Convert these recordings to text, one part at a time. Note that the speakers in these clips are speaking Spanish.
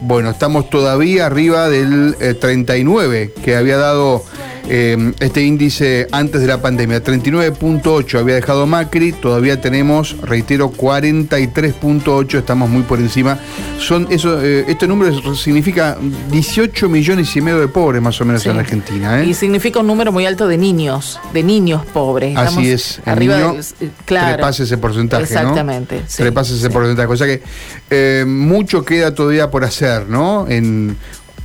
Bueno, estamos todavía arriba del 39 eh, que había dado eh, este índice antes de la pandemia. 39.8 había dejado Macri, todavía tenemos, reitero, 43.8, estamos muy por encima. Son eso, eh, este número significa 18 millones y medio de pobres más o menos en Argentina. Y significa un número muy alto de niños, de niños pobres. Así es, arriba niño, claro. ese porcentaje. Exactamente. ¿no? ese porcentaje. O sea que mucho queda todavía por hacer. ¿no? En,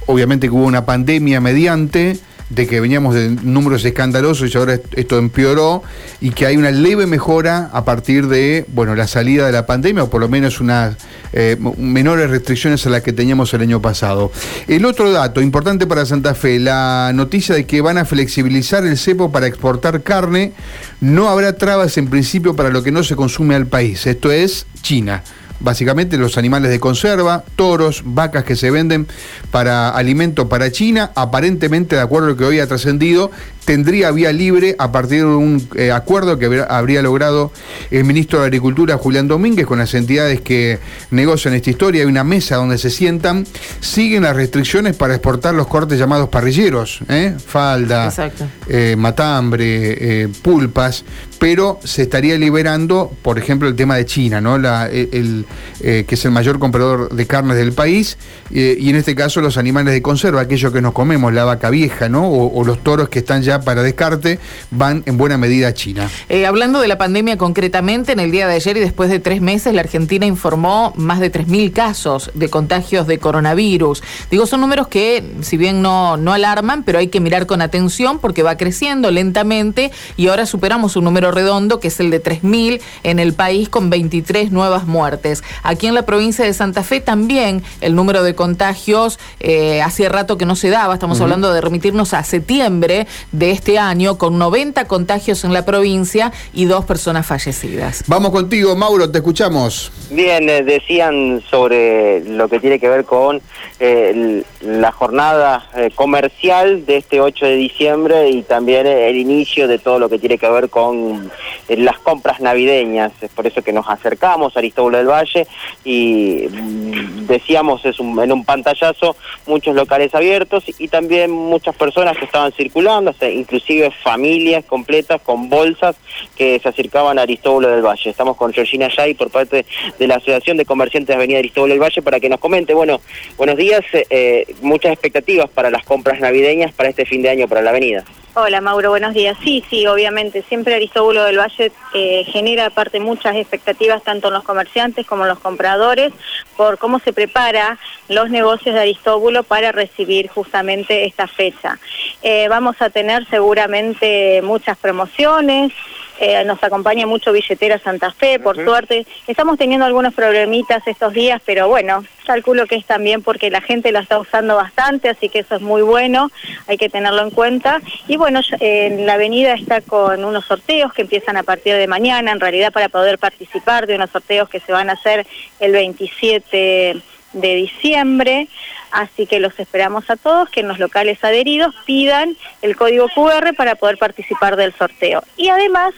obviamente que hubo una pandemia mediante de que veníamos de números escandalosos y ahora esto empeoró y que hay una leve mejora a partir de bueno la salida de la pandemia o por lo menos unas eh, menores restricciones a las que teníamos el año pasado. El otro dato importante para Santa Fe, la noticia de que van a flexibilizar el cepo para exportar carne, no habrá trabas en principio para lo que no se consume al país, esto es China básicamente los animales de conserva, toros, vacas que se venden para alimento para China, aparentemente de acuerdo a lo que hoy ha trascendido, tendría vía libre a partir de un eh, acuerdo que habría logrado el ministro de Agricultura, Julián Domínguez, con las entidades que negocian esta historia. Hay una mesa donde se sientan, siguen las restricciones para exportar los cortes llamados parrilleros, ¿eh? falda, eh, matambre, pulpas, pero se estaría liberando, por ejemplo, el tema de China, ¿no? La, el, que es el mayor comprador de carnes del país, y en este caso los animales de conserva, aquellos que nos comemos, la vaca vieja, ¿no? o los toros que están ya para descarte van en buena medida a China. Eh, hablando de la pandemia concretamente, en el día de ayer y después de tres meses, la Argentina informó más de 3.000 casos de contagios de coronavirus. Digo, son números que, si bien no, no alarman, pero hay que mirar con atención porque va creciendo lentamente y ahora superamos un número redondo que es el de 3.000 en el país con 23 nuevas muertes. Aquí en la provincia de Santa Fe también el número de contagios eh, hacía rato que no se daba, estamos hablando de remitirnos a septiembre de este año, con 90 contagios en la provincia y dos personas fallecidas. Vamos contigo, Mauro, te escuchamos. Bien, eh, decían sobre lo que tiene que ver con eh, la jornada eh, comercial de este 8 de diciembre y también el inicio de todo lo que tiene que ver con las compras navideñas. Es por eso que nos acercamos a Aristóbulo del Valle y decíamos es en un pantallazo muchos locales abiertos y también muchas personas que estaban circulando, inclusive familias completas con bolsas que se acercaban a Aristóbulo del Valle. Estamos con Georgina Yay por parte de la Asociación de Comerciantes de Avenida Aristóbulo del Valle para que nos comente. Bueno, buenos días, eh, muchas expectativas para las compras navideñas para este fin de año para la avenida. Hola Mauro, buenos días. Sí, sí, obviamente, siempre Aristóbulo del Valle eh, genera aparte muchas expectativas tanto en los comerciantes como en los compradores por cómo se prepara los negocios de Aristóbulo para recibir justamente esta fecha. Eh, vamos a tener seguramente muchas promociones, eh, nos acompaña mucho Billetera Santa Fe, por suerte. Estamos teniendo algunos problemitas estos días, pero bueno, calculo que es también porque la gente la está usando bastante, así que eso es muy bueno, hay que tenerlo en cuenta. Y bueno, en la avenida está con unos sorteos que empiezan a partir de mañana, en realidad para poder participar de unos sorteos que se van a hacer el 27 de diciembre, así que los esperamos a todos que en los locales adheridos pidan el código QR para poder participar del sorteo. Y además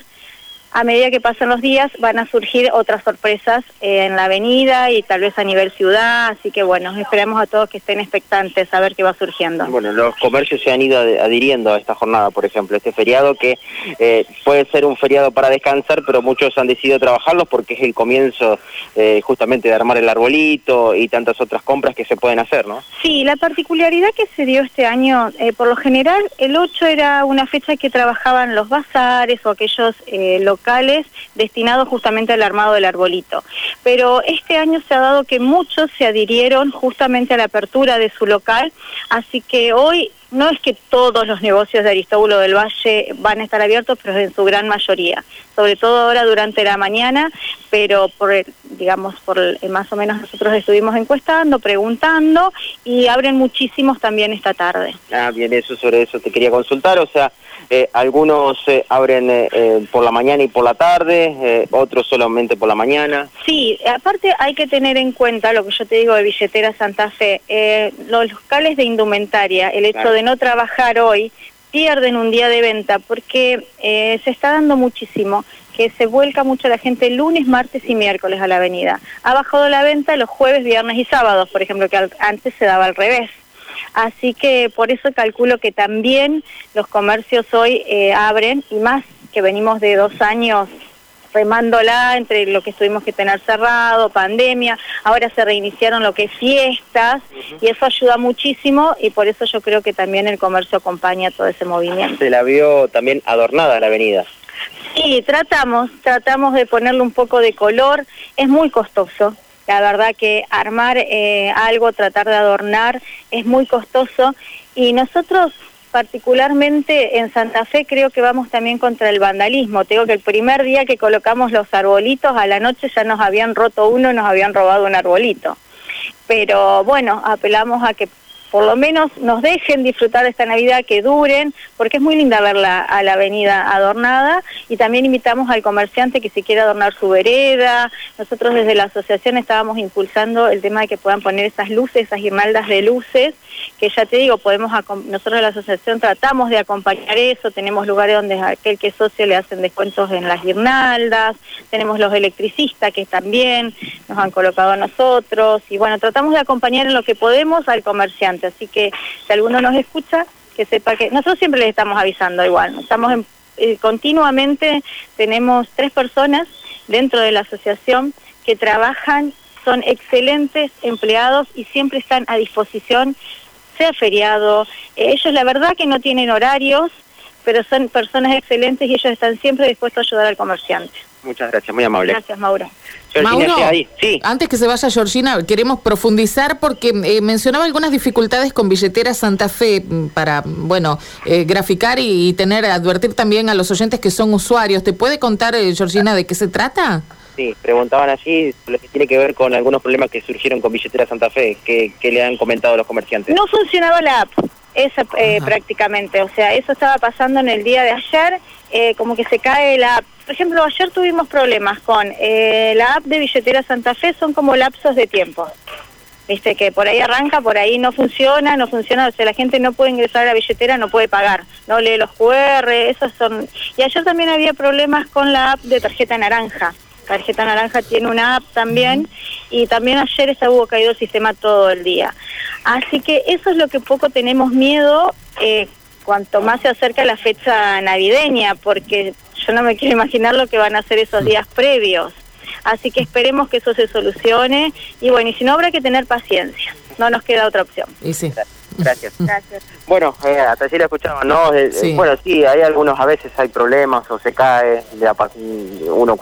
a medida que pasan los días van a surgir otras sorpresas eh, en la avenida y tal vez a nivel ciudad, así que bueno, esperamos a todos que estén expectantes a ver qué va surgiendo. Bueno, los comercios se han ido adhiriendo a esta jornada, por ejemplo, este feriado que eh, puede ser un feriado para descansar, pero muchos han decidido trabajarlos porque es el comienzo eh, justamente de armar el arbolito y tantas otras compras que se pueden hacer, ¿no? Sí, la particularidad que se dio este año, por lo general, el 8 era una fecha que trabajaban los bazares o aquellos locales destinados justamente al armado del arbolito. Pero este año se ha dado que muchos se adhirieron justamente a la apertura de su local, así que hoy no es que todos los negocios de Aristóbulo del Valle van a estar abiertos, pero en su gran mayoría, sobre todo ahora durante la mañana, pero por digamos por más o menos nosotros estuvimos encuestando, preguntando y abren muchísimos también esta tarde. Ah, bien, eso sobre eso te quería consultar, o sea, eh, algunos eh, abren eh, por la mañana y por la tarde, otros solamente por la mañana. Sí, aparte hay que tener en cuenta lo que yo te digo de billetera Santa Fe, los locales de indumentaria, el hecho de no trabajar hoy pierden un día de venta porque eh, se está dando muchísimo que se vuelca mucho la gente lunes, martes y miércoles a la avenida. Ha bajado la venta los jueves, viernes y sábados, por ejemplo, que antes se daba al revés. Así que por eso calculo que también los comercios hoy eh, abren y más que venimos de dos años remándola entre lo que tuvimos que tener cerrado, pandemia, ahora se reiniciaron lo que es fiestas y eso ayuda muchísimo y por eso yo creo que también el comercio acompaña todo ese movimiento. Se la vio también adornada la avenida. Sí, tratamos, tratamos de ponerle un poco de color, es muy costoso, la verdad que armar eh, algo, tratar de adornar, es muy costoso y nosotros particularmente en Santa Fe creo que vamos también contra el vandalismo. Tengo que el primer día que colocamos los arbolitos, a la noche ya nos habían roto uno nos habían robado un arbolito. Pero bueno, apelamos a que por lo menos nos dejen disfrutar de esta Navidad, que duren, porque es muy linda verla a la avenida adornada. Y también invitamos al comerciante que si quiere adornar su vereda. Nosotros desde la asociación estábamos impulsando el tema de que puedan poner esas luces, esas guirnaldas de luces, que ya te digo, podemos nosotros la asociación tratamos de acompañar eso, tenemos lugares donde aquel que es socio le hacen descuentos en las guirnaldas, tenemos los electricistas que también nos han colocado a nosotros. Y bueno, tratamos de acompañar en lo que podemos al comerciante Así que si alguno nos escucha, que sepa que nosotros siempre les estamos avisando igual. Estamos eh, continuamente, tenemos tres personas dentro de la asociación que trabajan, son excelentes empleados y siempre están a disposición, sea feriado. Ellos la verdad que no tienen horarios, pero son personas excelentes y ellos están siempre dispuestos a ayudar al comerciante. Muchas gracias, muy amable. Gracias, Mauro. Mauro, antes que se vaya Georgina, queremos profundizar porque eh, mencionaba algunas dificultades con billetera Santa Fe mm, para, bueno, eh, graficar y, tener, advertir también a los oyentes que son usuarios. ¿Te puede contar, eh, Georgina, de qué se trata? Sí, preguntaban allí lo que tiene que ver con algunos problemas que surgieron con billetera Santa Fe, que, le han comentado los comerciantes. No funcionaba la app, esa prácticamente, o sea, eso estaba pasando en el día de ayer, como que se cae la app por ejemplo, ayer tuvimos problemas con eh, la app de billetera Santa Fe, son como lapsos de tiempo. Viste que por ahí arranca, por ahí no funciona, no funciona, o sea, la gente no puede ingresar a la billetera, no puede pagar, no lee los QR, esos son... Y ayer también había problemas con la app de tarjeta naranja. Tarjeta Naranja tiene una app también y también ayer esa hubo caído el sistema todo el día. Así que eso es lo que poco tenemos miedo eh, cuanto más se acerca la fecha navideña, porque yo no me quiero imaginar lo que van a hacer esos días previos. Así que esperemos que eso se solucione y bueno, y si no habrá que tener paciencia, no nos queda otra opción. Y sí. Gracias. Gracias. Bueno, eh, hasta allí la escuchamos, ¿no? Eh, eh, bueno, sí, hay algunos, a veces hay problemas o se cae, de, uno